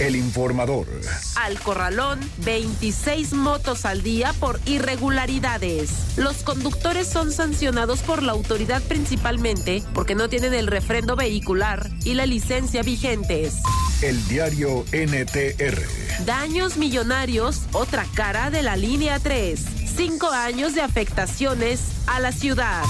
El informador. Al corralón, 26 motos al día por irregularidades. Los conductores son sancionados por la autoridad principalmente porque no tienen el refrendo vehicular y la licencia vigentes. El diario NTR. Daños millonarios, otra cara de la línea 3. Cinco años de afectaciones a la ciudad.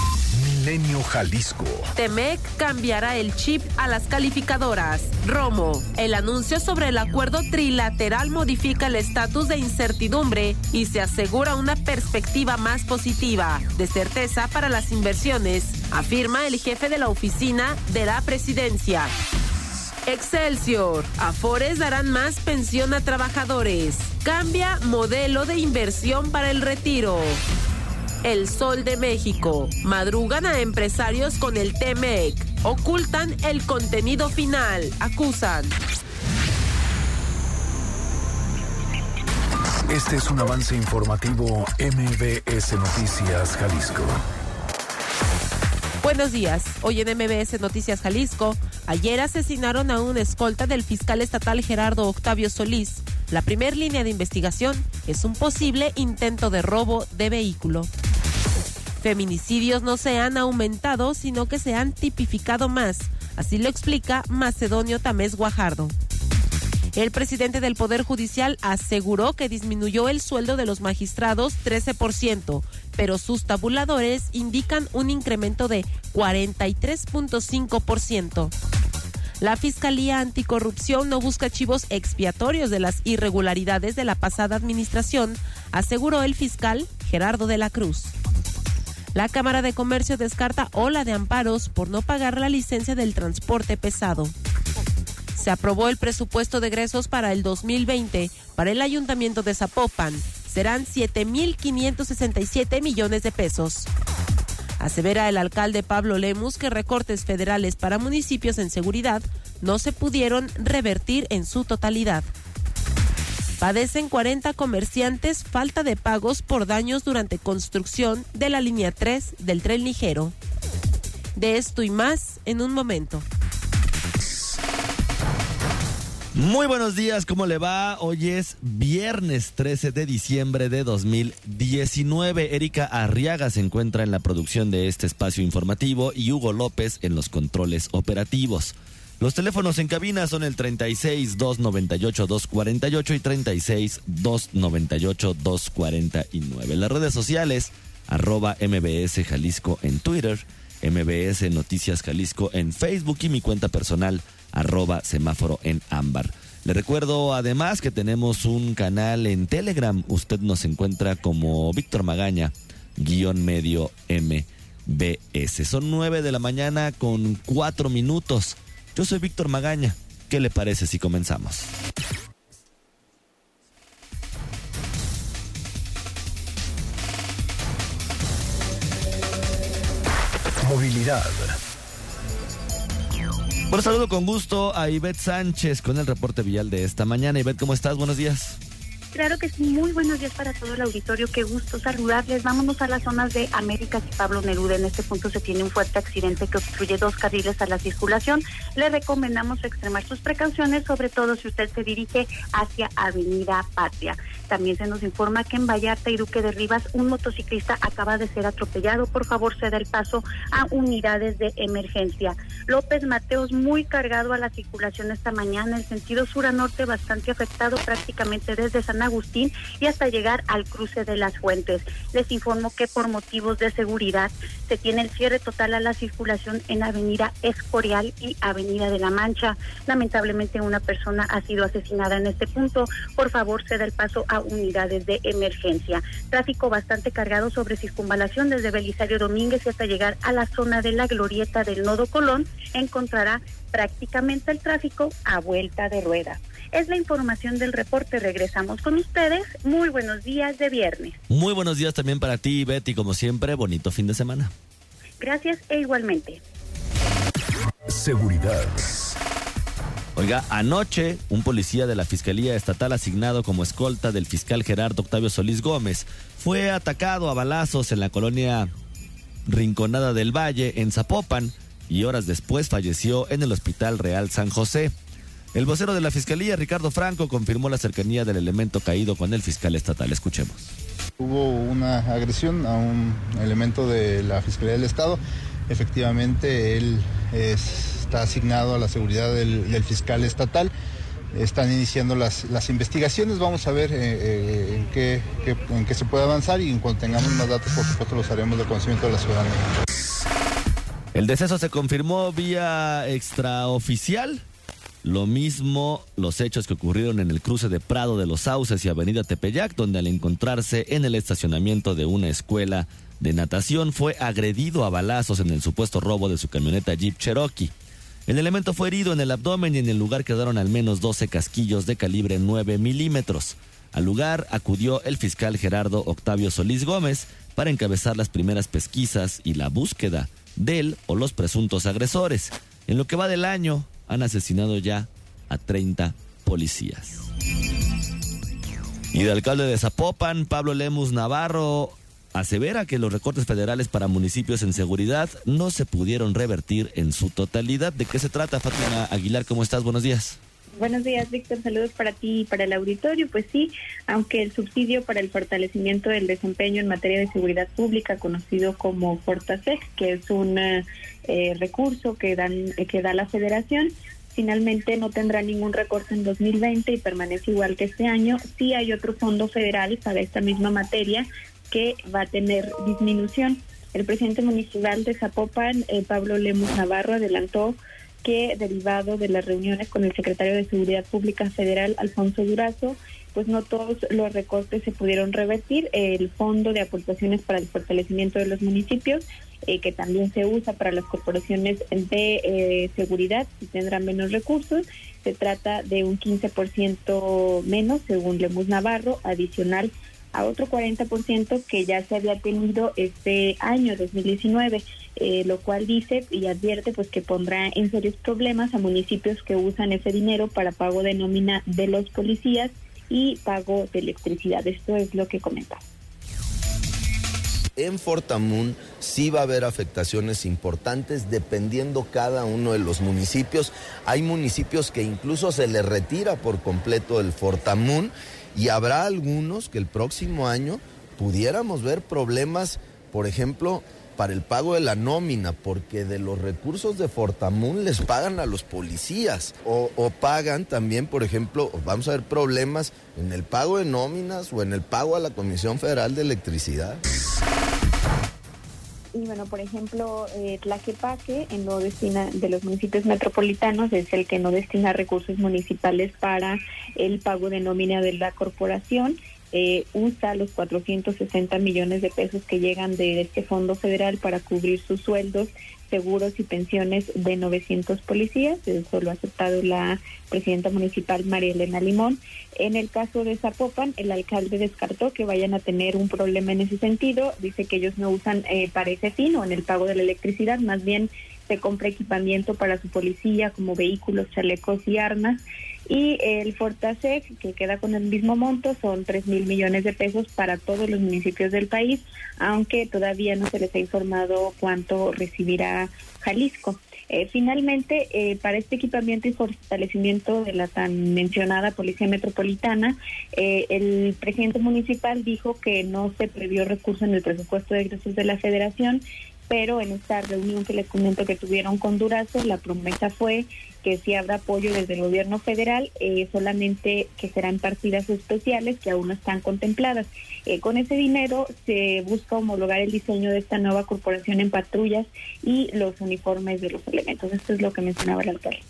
Milenio Jalisco. Temec cambiará el chip a las calificadoras. Romo. El anuncio sobre el acuerdo trilateral modifica el estatus de incertidumbre y se asegura una perspectiva más positiva, de certeza para las inversiones, afirma el jefe de la oficina de la presidencia. Excelsior. Afores darán más pensión a trabajadores. Cambia modelo de inversión para el retiro. El Sol de México. Madrugan a empresarios con el TMEC. Ocultan el contenido final. Acusan. Este es un avance informativo MBS Noticias Jalisco. Buenos días. Hoy en MBS Noticias Jalisco, ayer asesinaron a un escolta del fiscal estatal Gerardo Octavio Solís. La primera línea de investigación es un posible intento de robo de vehículo. Feminicidios no se han aumentado, sino que se han tipificado más. Así lo explica Macedonio Tamés Guajardo. El presidente del Poder Judicial aseguró que disminuyó el sueldo de los magistrados 13%, pero sus tabuladores indican un incremento de 43.5%. La Fiscalía Anticorrupción no busca chivos expiatorios de las irregularidades de la pasada administración, aseguró el fiscal Gerardo de la Cruz. La Cámara de Comercio descarta ola de amparos por no pagar la licencia del transporte pesado. Se aprobó el presupuesto de egresos para el 2020 para el Ayuntamiento de Zapopan. Serán 7.567 millones de pesos. Asevera el alcalde Pablo Lemus que recortes federales para municipios en seguridad no se pudieron revertir en su totalidad. Padecen 40 comerciantes falta de pagos por daños durante construcción de la línea 3 del tren ligero. De esto y más en un momento. Muy buenos días, ¿cómo le va? Hoy es viernes 13 de diciembre de 2019. Erika Arriaga se encuentra en la producción de este espacio informativo y Hugo López en los controles operativos. Los teléfonos en cabina son el 36 298 248 y 36 298 249. Las redes sociales, arroba MBS Jalisco en Twitter, MBS Noticias Jalisco en Facebook y mi cuenta personal, arroba semáforo en ámbar. Le recuerdo además que tenemos un canal en Telegram. Usted nos encuentra como Víctor Magaña, guion medio MBS. Son nueve de la mañana con cuatro minutos. Yo soy Víctor Magaña. ¿Qué le parece si comenzamos? Movilidad. Bueno, saludo con gusto a Ivette Sánchez con el reporte vial de esta mañana. Ivette, ¿cómo estás? Buenos días. Claro que sí, muy buenos días para todo el auditorio, qué gusto saludarles. Vámonos a las zonas de Américas y Pablo Neruda. En este punto se tiene un fuerte accidente que obstruye dos carriles a la circulación. Le recomendamos extremar sus precauciones, sobre todo si usted se dirige hacia Avenida Patria. También se nos informa que en Vallarta y Duque de Rivas un motociclista acaba de ser atropellado. Por favor, ceda el paso a unidades de emergencia. López Mateos muy cargado a la circulación esta mañana, el sentido sur a norte bastante afectado prácticamente desde San Agustín y hasta llegar al cruce de las fuentes. Les informo que por motivos de seguridad se tiene el cierre total a la circulación en Avenida Escorial y Avenida de la Mancha. Lamentablemente una persona ha sido asesinada en este punto. Por favor, ceda el paso a unidades de emergencia. Tráfico bastante cargado sobre circunvalación desde Belisario Domínguez y hasta llegar a la zona de la glorieta del Nodo Colón. Encontrará prácticamente el tráfico a vuelta de rueda. Es la información del reporte. Regresamos con ustedes. Muy buenos días de viernes. Muy buenos días también para ti, Betty. Como siempre, bonito fin de semana. Gracias e igualmente. Seguridad. Oiga, anoche un policía de la Fiscalía Estatal asignado como escolta del fiscal Gerardo Octavio Solís Gómez fue atacado a balazos en la colonia Rinconada del Valle, en Zapopan, y horas después falleció en el Hospital Real San José. El vocero de la Fiscalía, Ricardo Franco, confirmó la cercanía del elemento caído con el fiscal estatal. Escuchemos. Hubo una agresión a un elemento de la Fiscalía del Estado. Efectivamente, él está asignado a la seguridad del, fiscal estatal. Están iniciando las, las investigaciones. Vamos a ver eh, eh, en, qué, en qué se puede avanzar y en cuanto tengamos más datos, por supuesto, los haremos de conocimiento de la ciudadanía. El deceso se confirmó vía extraoficial. Lo mismo los hechos que ocurrieron en el cruce de Prado de los Sauces y Avenida Tepeyac, donde al encontrarse en el estacionamiento de una escuela de natación fue agredido a balazos en el supuesto robo de su camioneta Jeep Cherokee. El elemento fue herido en el abdomen y en el lugar quedaron al menos 12 casquillos de calibre 9 milímetros. Al lugar acudió el fiscal Gerardo Octavio Solís Gómez para encabezar las primeras pesquisas y la búsqueda del o los presuntos agresores. En lo que va del año, han asesinado ya a 30 policías. Y el alcalde de Zapopan, Pablo Lemus Navarro, asevera que los recortes federales para municipios en seguridad no se pudieron revertir en su totalidad. ¿De qué se trata, Fátima Aguilar? ¿Cómo estás? Buenos días. Buenos días, Víctor. Saludos para ti y para el auditorio. Pues sí, aunque el subsidio para el fortalecimiento del desempeño en materia de seguridad pública, conocido como Fortasec, que es un eh, recurso que, dan, que da la federación, finalmente no tendrá ningún recorte en 2020 y permanece igual que este año. Sí hay otro fondo federal para esta misma materia que va a tener disminución. El presidente municipal de Zapopan, eh, Pablo Lemus Navarro, adelantó que derivado de las reuniones con el secretario de Seguridad Pública Federal, Alfonso Durazo, pues no todos los recortes se pudieron revertir. El Fondo de Aportaciones para el Fortalecimiento de los Municipios, eh, que también se usa para las corporaciones de eh, seguridad, si tendrán menos recursos, se trata de un 15% menos, según Lemus Navarro, adicional a otro 40% que ya se había tenido este año 2019, eh, lo cual dice y advierte pues que pondrá en serios problemas a municipios que usan ese dinero para pago de nómina de los policías y pago de electricidad. Esto es lo que comenta. En Fortamun sí va a haber afectaciones importantes dependiendo cada uno de los municipios. Hay municipios que incluso se les retira por completo el Fortamun y habrá algunos que el próximo año pudiéramos ver problemas, por ejemplo, para el pago de la nómina, porque de los recursos de Fortamun les pagan a los policías o, pagan también, por ejemplo, vamos a ver problemas en el pago de nóminas o en el pago a la Comisión Federal de Electricidad. Y bueno, por ejemplo, eh, Tlaquepaque en no destina, de los municipios metropolitanos es el que no destina recursos municipales para el pago de nómina de la corporación. Eh, usa los 460 millones de pesos que llegan de este fondo federal para cubrir sus sueldos seguros y pensiones de 900 policías. Eso lo ha aceptado la presidenta municipal María Elena Limón. En el caso de Zapopan, el alcalde descartó que vayan a tener un problema en ese sentido. Dice que ellos no usan eh, para ese fin o en el pago de la electricidad, más bien se compra equipamiento para su policía como vehículos, chalecos y armas. Y el Fortasec, que queda con el mismo monto, son 3 mil millones de pesos para todos los municipios del país, aunque todavía no se les ha informado cuánto recibirá Jalisco. Eh, finalmente, eh, para este equipamiento y fortalecimiento de la tan mencionada Policía Metropolitana, eh, el presidente municipal dijo que no se previó recurso en el presupuesto de egresos de la Federación pero en esta reunión que les comento que tuvieron con Durazo, la promesa fue que si habrá apoyo desde el gobierno federal, eh, solamente que serán partidas especiales que aún no están contempladas. Eh, con ese dinero se busca homologar el diseño de esta nueva corporación en patrullas y los uniformes de los elementos. Esto es lo que mencionaba el alcalde.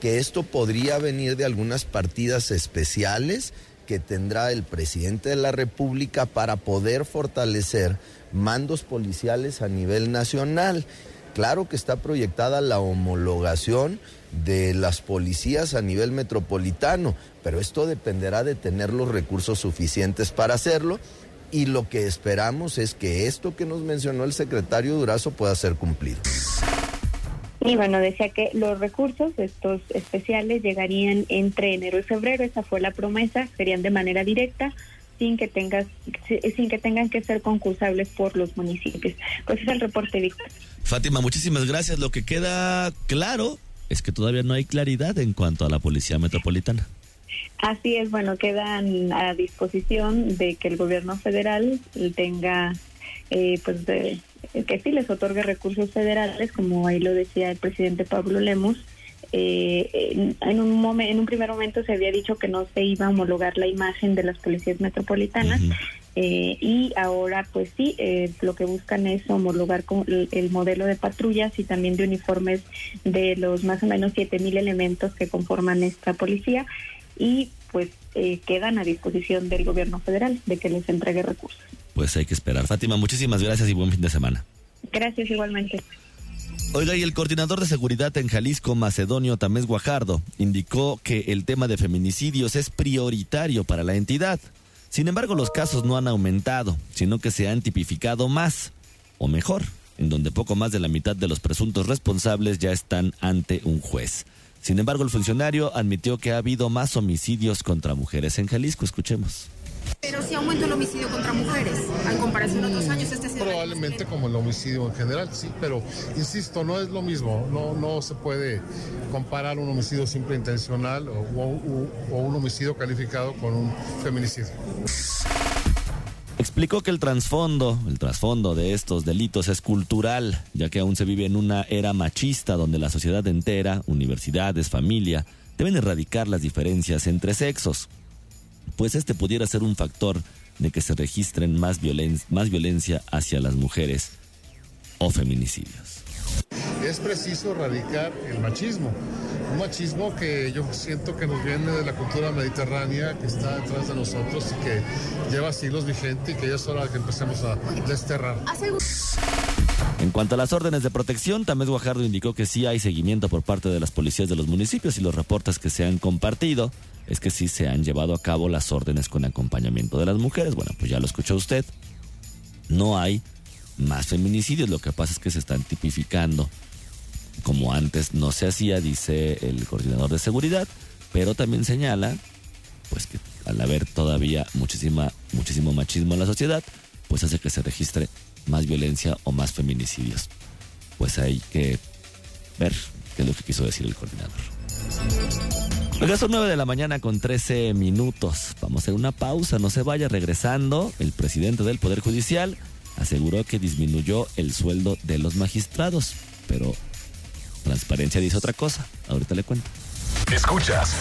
Que esto podría venir de algunas partidas especiales que tendrá el presidente de la República para poder fortalecer mandos policiales a nivel nacional. Claro que está proyectada la homologación de las policías a nivel metropolitano, pero esto dependerá de tener los recursos suficientes para hacerlo y lo que esperamos es que esto que nos mencionó el secretario Durazo pueda ser cumplido. Y bueno, decía que los recursos, estos especiales, llegarían entre enero y febrero. Esa fue la promesa. Serían de manera directa sin que tengas sin que tengan que ser concursables por los municipios. Pues es el reporte, Víctor. Fátima, muchísimas gracias. Lo que queda claro es que todavía no hay claridad en cuanto a la Policía Metropolitana. Así es, bueno, quedan a disposición de que el gobierno federal tenga, eh, pues, de, que sí les otorgue recursos federales, como ahí lo decía el presidente Pablo Lemus, eh, en, un momento, en un primer momento se había dicho que no se iba a homologar la imagen de las policías metropolitanas eh, y ahora pues sí, eh, lo que buscan es homologar con el, modelo de patrullas y también de uniformes de los más o menos siete mil elementos que conforman esta policía y pues quedan a disposición del gobierno federal de que les entregue recursos. Pues hay que esperar. Fátima, muchísimas gracias y buen fin de semana. Gracias igualmente. Oiga, y el coordinador de seguridad en Jalisco, Macedonio Tamés Guajardo, indicó que el tema de feminicidios es prioritario para la entidad. Sin embargo, los casos no han aumentado, sino que se han tipificado más, o mejor, en donde poco más de la mitad de los presuntos responsables ya están ante un juez. Sin embargo, el funcionario admitió que ha habido más homicidios contra mujeres en Jalisco. Escuchemos. Pero sí aumenta el homicidio contra mujeres, en comparación a otros años. Este Probablemente como el homicidio en general, sí, pero insisto, no es lo mismo. No, no se puede comparar un homicidio simple intencional o, o un homicidio calificado con un feminicidio. Explicó que el trasfondo, el trasfondo de estos delitos es cultural, ya que aún se vive en una era machista donde la sociedad entera, universidades, familia, deben erradicar las diferencias entre sexos pues este pudiera ser un factor de que se registren más, más violencia hacia las mujeres o feminicidios. Es preciso erradicar el machismo, un machismo que yo siento que nos viene de la cultura mediterránea, que está detrás de nosotros y que lleva siglos vigente y que ya es hora de que empecemos a desterrar. En cuanto a las órdenes de protección, Tamés Guajardo indicó que sí hay seguimiento por parte de las policías de los municipios y los reportes que se han compartido es que sí se han llevado a cabo las órdenes con acompañamiento de las mujeres. Bueno, pues ya lo escuchó usted. No hay más feminicidios, lo que pasa es que se están tipificando como antes no se hacía, dice el coordinador de seguridad, pero también señala pues que al haber todavía muchísima muchísimo machismo en la sociedad, pues hace que se registre más violencia o más feminicidios. Pues hay que ver qué es lo que quiso decir el coordinador. Oiga, son 9 de la mañana con 13 minutos. Vamos a hacer una pausa, no se vaya regresando. El presidente del Poder Judicial aseguró que disminuyó el sueldo de los magistrados, pero Transparencia dice otra cosa. Ahorita le cuento. Escuchas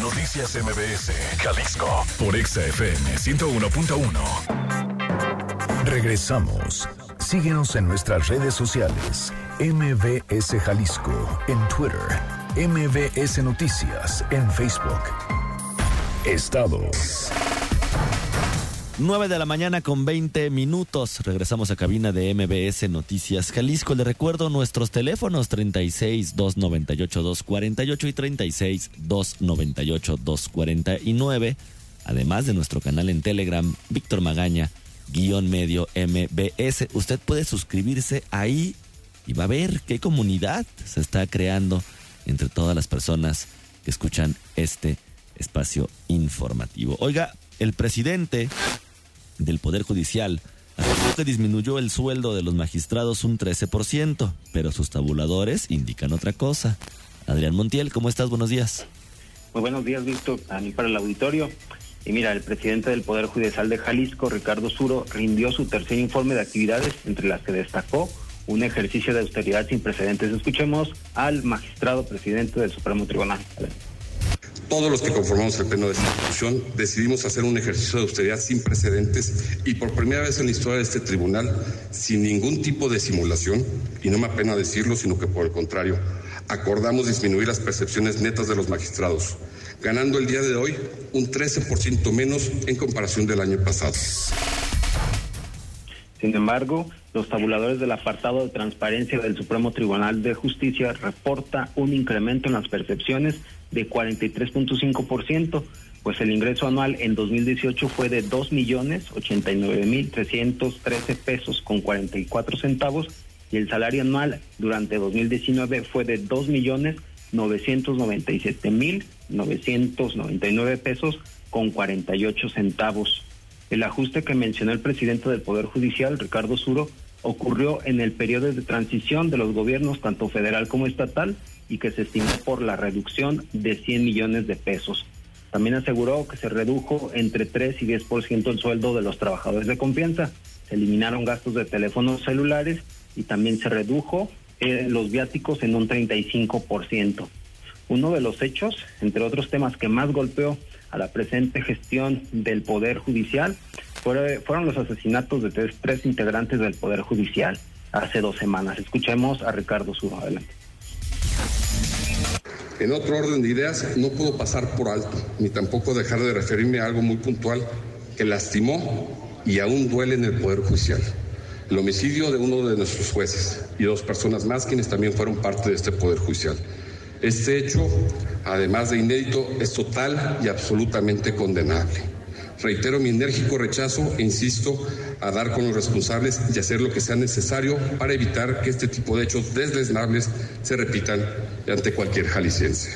Noticias MBS, Jalisco, por XFM 101.1. Regresamos. Síguenos en nuestras redes sociales. MBS Jalisco en Twitter MBS Noticias en Facebook. Estados. 9 de la mañana con 20 minutos. Regresamos a cabina de MBS Noticias Jalisco. Le recuerdo nuestros teléfonos 36 298 248 y 36 298 249. Además de nuestro canal en Telegram, Víctor Magaña, guion medio MBS. Usted puede suscribirse ahí y va a ver qué comunidad se está creando entre todas las personas que escuchan este espacio informativo. Oiga, el presidente del Poder Judicial afirmó que disminuyó el sueldo de los magistrados un 13%, pero sus tabuladores indican otra cosa. Adrián Montiel, ¿cómo estás? Buenos días. Muy buenos días, Víctor, a mí para el auditorio. Y mira, el presidente del Poder Judicial de Jalisco, Ricardo Suro, rindió su tercer informe de actividades, entre las que destacó un ejercicio de austeridad sin precedentes. Escuchemos al magistrado presidente del Supremo Tribunal. Todos los que conformamos el Pleno de esta institución decidimos hacer un ejercicio de austeridad sin precedentes y por primera vez en la historia de este tribunal, sin ningún tipo de simulación, y no me apena decirlo, sino que por el contrario, acordamos disminuir las percepciones netas de los magistrados, ganando el día de hoy un 13% menos en comparación del año pasado. Sin embargo, los tabuladores del apartado de transparencia del Supremo Tribunal de Justicia reporta un incremento en las percepciones de 43.5%, pues el ingreso anual en 2018 fue de 2.089.313 pesos con 44 centavos y el salario anual durante 2019 fue de 2.997.999 pesos con 48 centavos. El ajuste que mencionó el presidente del Poder Judicial, Ricardo Suro, ocurrió en el periodo de transición de los gobiernos tanto federal como estatal y que se estimó por la reducción de 100 millones de pesos. También aseguró que se redujo entre 3 y 10% el sueldo de los trabajadores de confianza. Se eliminaron gastos de teléfonos celulares y también se redujo eh, los viáticos en un 35%. Uno de los hechos, entre otros temas que más golpeó a la presente gestión del Poder Judicial, fueron los asesinatos de tres, tres integrantes del Poder Judicial hace dos semanas. Escuchemos a Ricardo Suro. Adelante. En otro orden de ideas, no puedo pasar por alto, ni tampoco dejar de referirme a algo muy puntual que lastimó y aún duele en el Poder Judicial. El homicidio de uno de nuestros jueces y dos personas más quienes también fueron parte de este Poder Judicial. Este hecho, además de inédito, es total y absolutamente condenable. Reitero mi enérgico rechazo e insisto a dar con los responsables y hacer lo que sea necesario para evitar que este tipo de hechos desleznables se repitan ante cualquier jalisciense.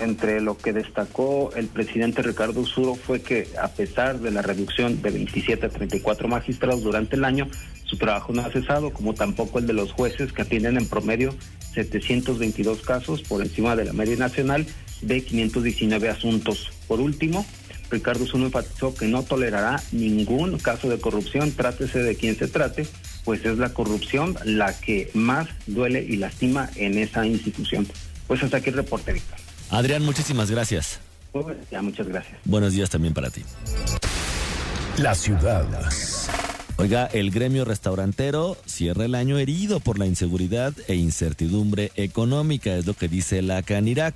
Entre lo que destacó el presidente Ricardo Suro fue que a pesar de la reducción de 27 a 34 magistrados durante el año, su trabajo no ha cesado, como tampoco el de los jueces que atienden en promedio 722 casos por encima de la media nacional de 519 asuntos. Por último, Ricardo Zuno enfatizó que no tolerará ningún caso de corrupción, trátese de quien se trate, pues es la corrupción la que más duele y lastima en esa institución. Pues hasta aquí el reporte, Víctor. Adrián, muchísimas gracias. Ya, muchas gracias. Buenos días también para ti. La ciudad. Oiga, el gremio restaurantero cierra el año herido por la inseguridad e incertidumbre económica, es lo que dice la Canirac.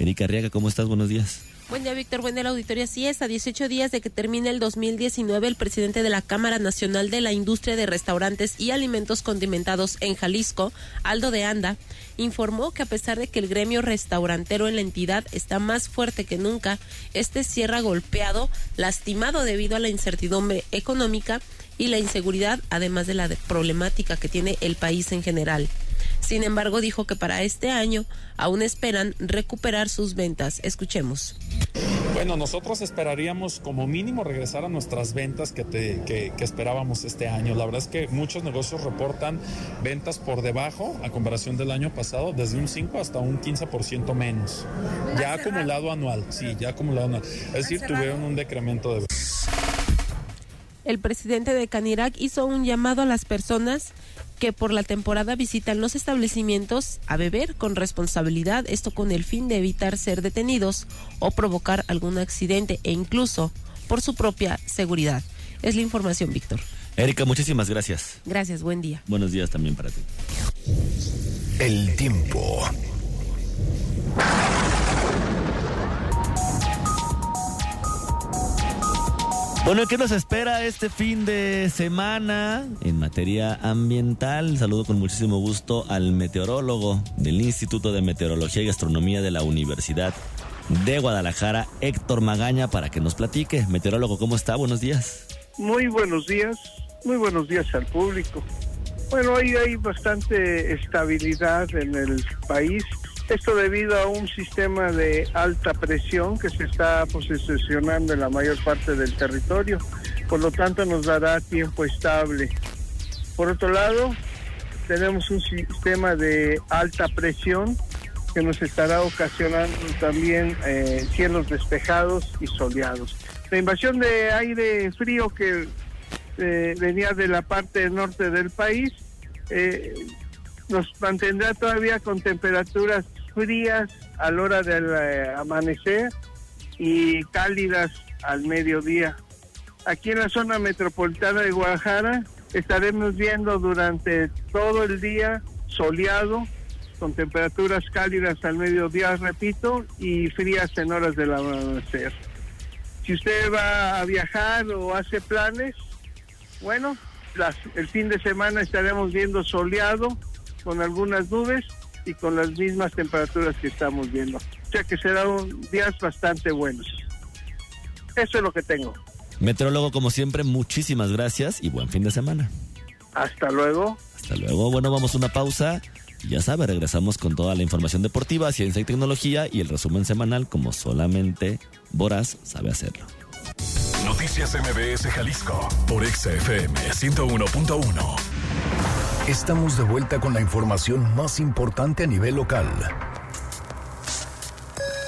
Erika Arriaga, ¿cómo estás? Buenos días. Buen día, Víctor. Buen día, la auditoría. Sí es, a 18 días de que termine el 2019, el presidente de la Cámara Nacional de la Industria de Restaurantes y Alimentos Condimentados en Jalisco, Aldo de Anda, informó que a pesar de que el gremio restaurantero en la entidad está más fuerte que nunca, este cierra golpeado, lastimado debido a la incertidumbre económica y la inseguridad, además de la problemática que tiene el país en general. Sin embargo, dijo que para este año aún esperan recuperar sus ventas. Escuchemos. Bueno, nosotros esperaríamos como mínimo regresar a nuestras ventas que, que, esperábamos este año. La verdad es que muchos negocios reportan ventas por debajo a comparación del año pasado, desde un 5 hasta un 15% menos. Ya acumulado anual, sí, ya acumulado anual. Es decir, tuvieron un decremento de el presidente de Canirac hizo un llamado a las personas que por la temporada visitan los establecimientos a beber con responsabilidad, esto con el fin de evitar ser detenidos o provocar algún accidente e incluso por su propia seguridad. Es la información, Víctor. Erika, muchísimas gracias. Gracias, buen día. Buenos días también para ti. El tiempo. Bueno, ¿qué nos espera este fin de semana en materia ambiental? Saludo con muchísimo gusto al meteorólogo del Instituto de Meteorología y Astronomía de la Universidad de Guadalajara, Héctor Magaña, para que nos platique. Meteorólogo, ¿cómo está? Buenos días. Muy buenos días, muy buenos días al público. Bueno, hoy hay bastante estabilidad en el país esto debido a un sistema de alta presión que se está posicionando en la mayor parte del territorio, por lo tanto nos dará tiempo estable. Por otro lado, tenemos un sistema de alta presión que nos estará ocasionando también eh, cielos despejados y soleados. La invasión de aire frío que eh, venía de la parte norte del país eh, nos mantendrá todavía con temperaturas frías a la hora del eh, amanecer y cálidas al mediodía. Aquí en la zona metropolitana de Guadalajara estaremos viendo durante todo el día soleado, con temperaturas cálidas al mediodía, repito, y frías en horas del amanecer. Si usted va a viajar o hace planes, bueno, el fin de semana estaremos viendo soleado con algunas nubes y con las mismas temperaturas que estamos viendo. O sea que serán días bastante buenos. Eso es lo que tengo. Meteorólogo, como siempre, muchísimas gracias y buen fin de semana. Hasta luego. Hasta luego. Bueno, vamos a una pausa. Ya sabe, regresamos con toda la información deportiva, ciencia y tecnología y el resumen semanal como solamente Boraz sabe hacerlo. Noticias MBS Jalisco por XFM 101.1. Estamos de vuelta con la información más importante a nivel local.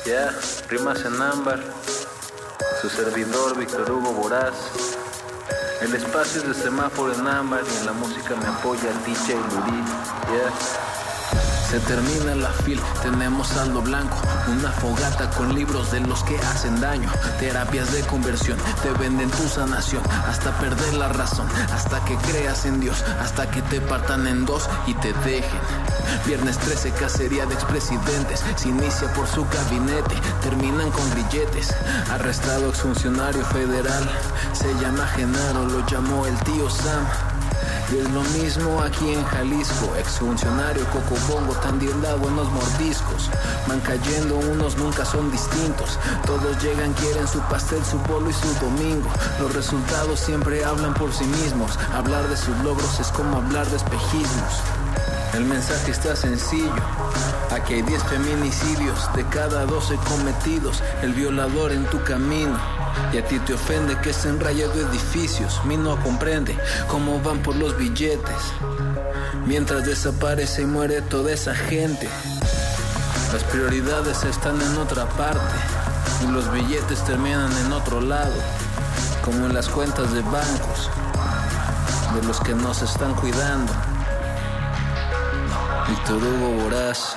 Ya, rimas en ámbar. Su servidor Víctor Hugo Boraz. El espacio es de semáforo en ámbar y en la música me apoya DJ Lurid. Ya. Se termina la fil, tenemos saldo blanco, una fogata con libros de los que hacen daño, terapias de conversión, te venden tu sanación, hasta perder la razón, hasta que creas en Dios, hasta que te partan en dos y te dejen. Viernes 13, cacería de expresidentes, se inicia por su gabinete, terminan con grilletes. Arrestado exfuncionario federal, se llama Genaro, lo llamó el tío Sam. Y es lo mismo aquí en Jalisco, exfuncionario Cocobongo, Tandielda, buenos mordiscos. Van cayendo unos, nunca son distintos. Todos llegan, quieren su pastel, su bolo y su domingo. Los resultados siempre hablan por sí mismos. Hablar de sus logros es como hablar de espejismos. El mensaje está sencillo. Aquí hay 10 feminicidios de cada 12 cometidos. El violador en tu camino. Y a ti te ofende que se enrayado edificios. Mi no comprende cómo van por los billetes. Mientras desaparece y muere toda esa gente. Las prioridades están en otra parte. Y los billetes terminan en otro lado. Como en las cuentas de bancos. De los que nos están cuidando. Víctor Hugo Boraz.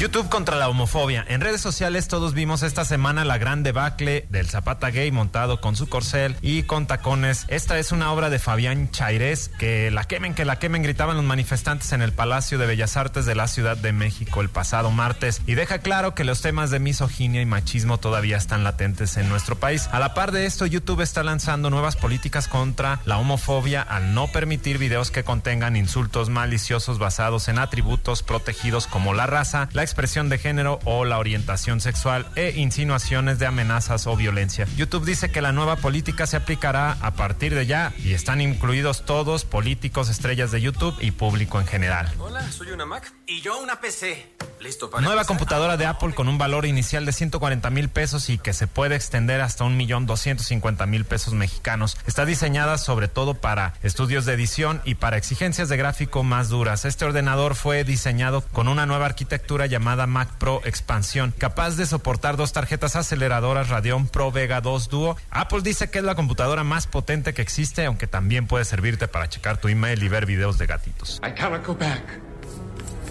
YouTube contra la homofobia. En redes sociales todos vimos esta semana la gran debacle del Zapata gay montado con su corcel y con tacones. Esta es una obra de Fabián Chairés. Que la quemen, que la quemen, gritaban los manifestantes en el Palacio de Bellas Artes de la Ciudad de México el pasado martes. Y deja claro que los temas de misoginia y machismo todavía están latentes en nuestro país. A la par de esto, YouTube está lanzando nuevas políticas contra la homofobia al no permitir videos que contengan insultos maliciosos basados en atributos protegidos como la raza, la expresión de género o la orientación sexual e insinuaciones de amenazas o violencia. YouTube dice que la nueva política se aplicará a partir de ya y están incluidos todos, políticos, estrellas de YouTube y público en general. Hola, soy una Mac y yo una PC. Listo para Nueva empezar? computadora de Apple con un valor inicial de 140 mil pesos y que se puede extender hasta un millón doscientos cincuenta mil pesos mexicanos. Está diseñada sobre todo para estudios de edición y para exigencias de gráfico más duras. Este ordenador fue diseñado con una nueva arquitectura llamada Mac Pro Expansión, capaz de soportar dos tarjetas aceleradoras Radeon Pro Vega 2 Duo. Apple dice que es la computadora más potente que existe, aunque también puede servirte para checar tu email y ver videos de gatitos. I cannot go back.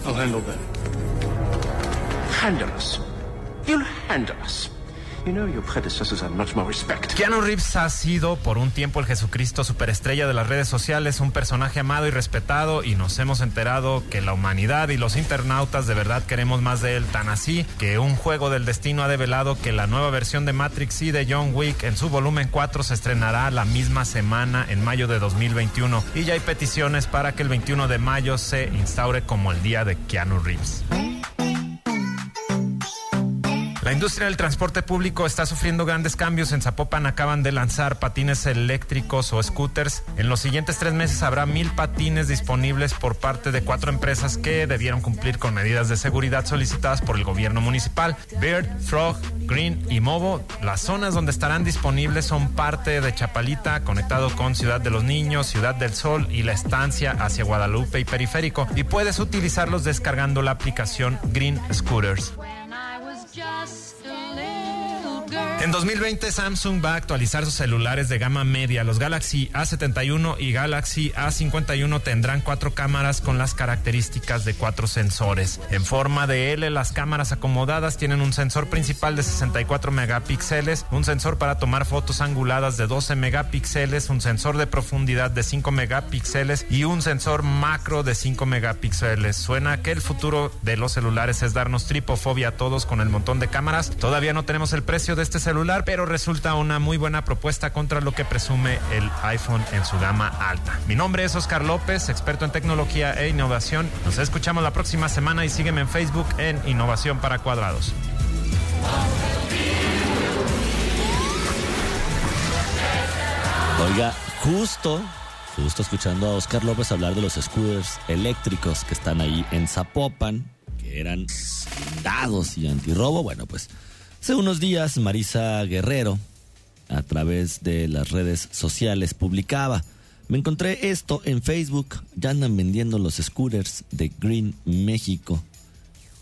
I'll handle them. Handle us. You'll handle us. You. Keanu Reeves ha sido por un tiempo el Jesucristo superestrella de las redes sociales, un personaje amado y respetado y nos hemos enterado que la humanidad y los internautas de verdad queremos más de él, tan así que un juego del destino ha develado que la nueva versión de Matrix y de John Wick en su volumen 4 se estrenará la misma semana en mayo de 2021 y ya hay peticiones para que el 21 de mayo se instaure como el día de Keanu Reeves. La industria del transporte público está sufriendo grandes cambios. En Zapopan acaban de lanzar patines eléctricos o scooters. En los siguientes tres meses habrá mil patines disponibles por parte de cuatro empresas que debieron cumplir con medidas de seguridad solicitadas por el gobierno municipal. Bird, Frog, Green y Movo. Las zonas donde estarán disponibles son parte de Chapalita, conectado con Ciudad de los Niños, Ciudad del Sol y la estancia hacia Guadalupe y Periférico. Y puedes utilizarlos descargando la aplicación Green Scooters. En 2020 Samsung va a actualizar sus celulares de gama media. Los Galaxy A71 y Galaxy A51 tendrán cuatro cámaras con las características de cuatro sensores. En forma de L, las cámaras acomodadas tienen un sensor principal de 64 megapíxeles, un sensor para tomar fotos anguladas de 12 megapíxeles, un sensor de profundidad de 5 megapíxeles y un sensor macro de 5 megapíxeles. Suena que el futuro de los celulares es darnos tripofobia a todos con el montón de cámaras. Todavía no tenemos el precio de este celular, pero resulta una muy buena propuesta contra lo que presume el iPhone en su gama alta. Mi nombre es Oscar López, experto en tecnología e innovación. Nos escuchamos la próxima semana y sígueme en Facebook en Innovación para Cuadrados. Oiga, justo, justo escuchando a Oscar López hablar de los scooters eléctricos que están ahí en Zapopan, que eran dados y antirrobo. Bueno, pues hace unos días Marisa Guerrero, a través de las redes sociales, publicaba. Me encontré esto en Facebook. Ya andan vendiendo los scooters de Green México.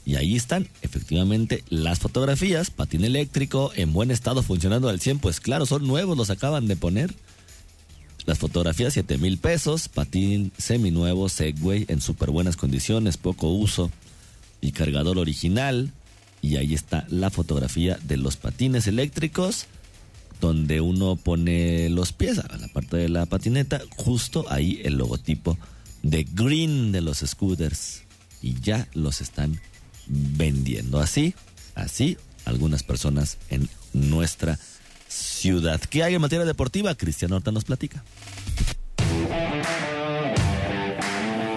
Y ahí están, efectivamente, las fotografías, patín eléctrico, en buen estado, funcionando al 100, pues claro, son nuevos, los acaban de poner. Las fotografías, 7 mil pesos, patín seminuevo, Segway, en súper buenas condiciones, poco uso y cargador original. Y ahí está la fotografía de los patines eléctricos, donde uno pone los pies a la parte de la patineta, justo ahí el logotipo de Green de los scooters. Y ya los están vendiendo. Así, así, algunas personas en nuestra ciudad. ¿Qué hay en materia deportiva? Cristiano Horta nos platica.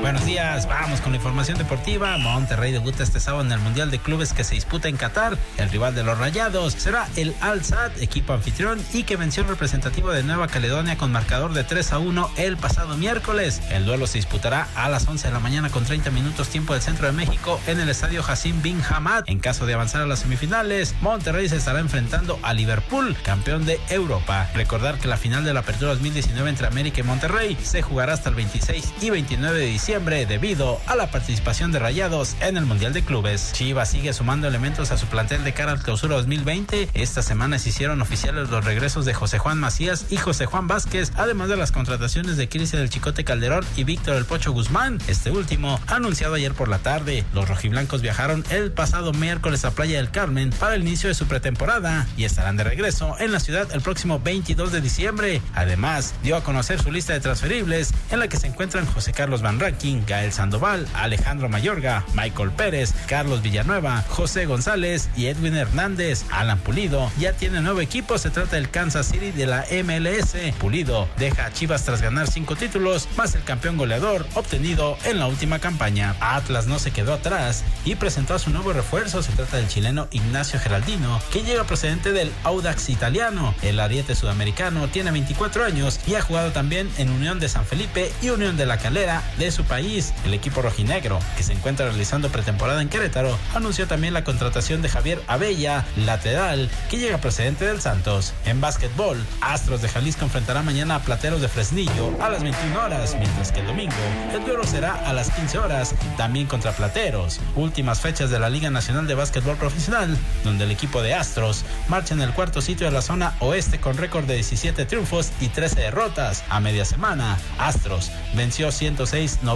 Buenos días, vamos con la información deportiva. Monterrey debuta este sábado en el Mundial de Clubes que se disputa en Qatar. El rival de los Rayados será el Al Sadd, equipo anfitrión y que venció el representativo de Nueva Caledonia con marcador de 3 a 1 el pasado miércoles. El duelo se disputará a las 11 de la mañana con 30 minutos tiempo del centro de México en el estadio Hassim Bin Hamad. En caso de avanzar a las semifinales, Monterrey se estará enfrentando a Liverpool, campeón de Europa. Recordar que la final de la Apertura 2019 entre América y Monterrey se jugará hasta el 26 y 29 de diciembre debido a la participación de Rayados en el Mundial de Clubes. Chivas sigue sumando elementos a su plantel de cara al clausura 2020. Esta semana se hicieron oficiales los regresos de José Juan Macías y José Juan Vázquez, además de las contrataciones de Cristian del Chicote Calderón y Víctor el Pocho Guzmán. Este último, anunciado ayer por la tarde. Los rojiblancos viajaron el pasado miércoles a Playa del Carmen para el inicio de su pretemporada y estarán de regreso en la ciudad el próximo 22 de diciembre. Además, dio a conocer su lista de transferibles en la que se encuentran José Carlos Van Ranking, Gael Sandoval, Alejandro Mayorga, Michael Pérez, Carlos Villanueva, José González y Edwin Hernández. Alan Pulido ya tiene nuevo equipo, se trata del Kansas City de la MLS. Pulido deja a Chivas tras ganar cinco títulos, más el campeón goleador obtenido en la última campaña. Atlas no se quedó atrás y presentó a su nuevo refuerzo, se trata del chileno Ignacio Geraldino, que llega procedente del Audax italiano. El ariete sudamericano tiene 24 años y ha jugado también en Unión de San Felipe y Unión de la Calera de su país. El equipo rojinegro, que se encuentra realizando pretemporada en Querétaro, anunció también la contratación de Javier Abella, lateral, que llega procedente del Santos. En básquetbol, Astros de Jalisco enfrentará mañana a Plateros de Fresnillo a las 21 horas, mientras que el domingo el duelo será a las 15 horas, también contra Plateros. Últimas fechas de la Liga Nacional de Básquetbol Profesional, donde el equipo de Astros marcha en el cuarto sitio de la zona oeste con récord de 17 triunfos y 13 derrotas. A media semana, Astros venció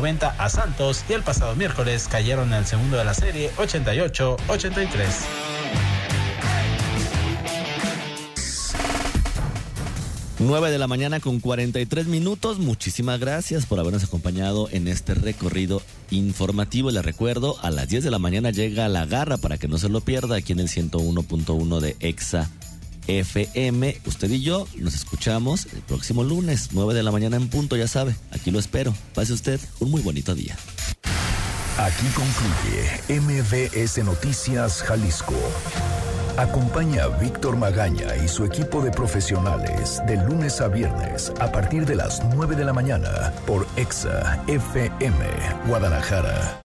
106-90 a Santos y el pasado miércoles cayeron en el segundo de la serie 88-83. Nueve de la mañana con 43 minutos. Muchísimas gracias por habernos acompañado en este recorrido informativo. Les recuerdo, a las 10 de la mañana llega La Garra para que no se lo pierda aquí en el 101.1 de EXA FM. Usted y yo nos escuchamos el próximo lunes, 9 de la mañana en punto, ya sabe. Aquí lo espero. Pase usted un muy bonito día. Aquí concluye MBS Noticias Jalisco. Acompaña a Víctor Magaña y su equipo de profesionales de lunes a viernes a partir de las 9 de la mañana por EXA FM Guadalajara.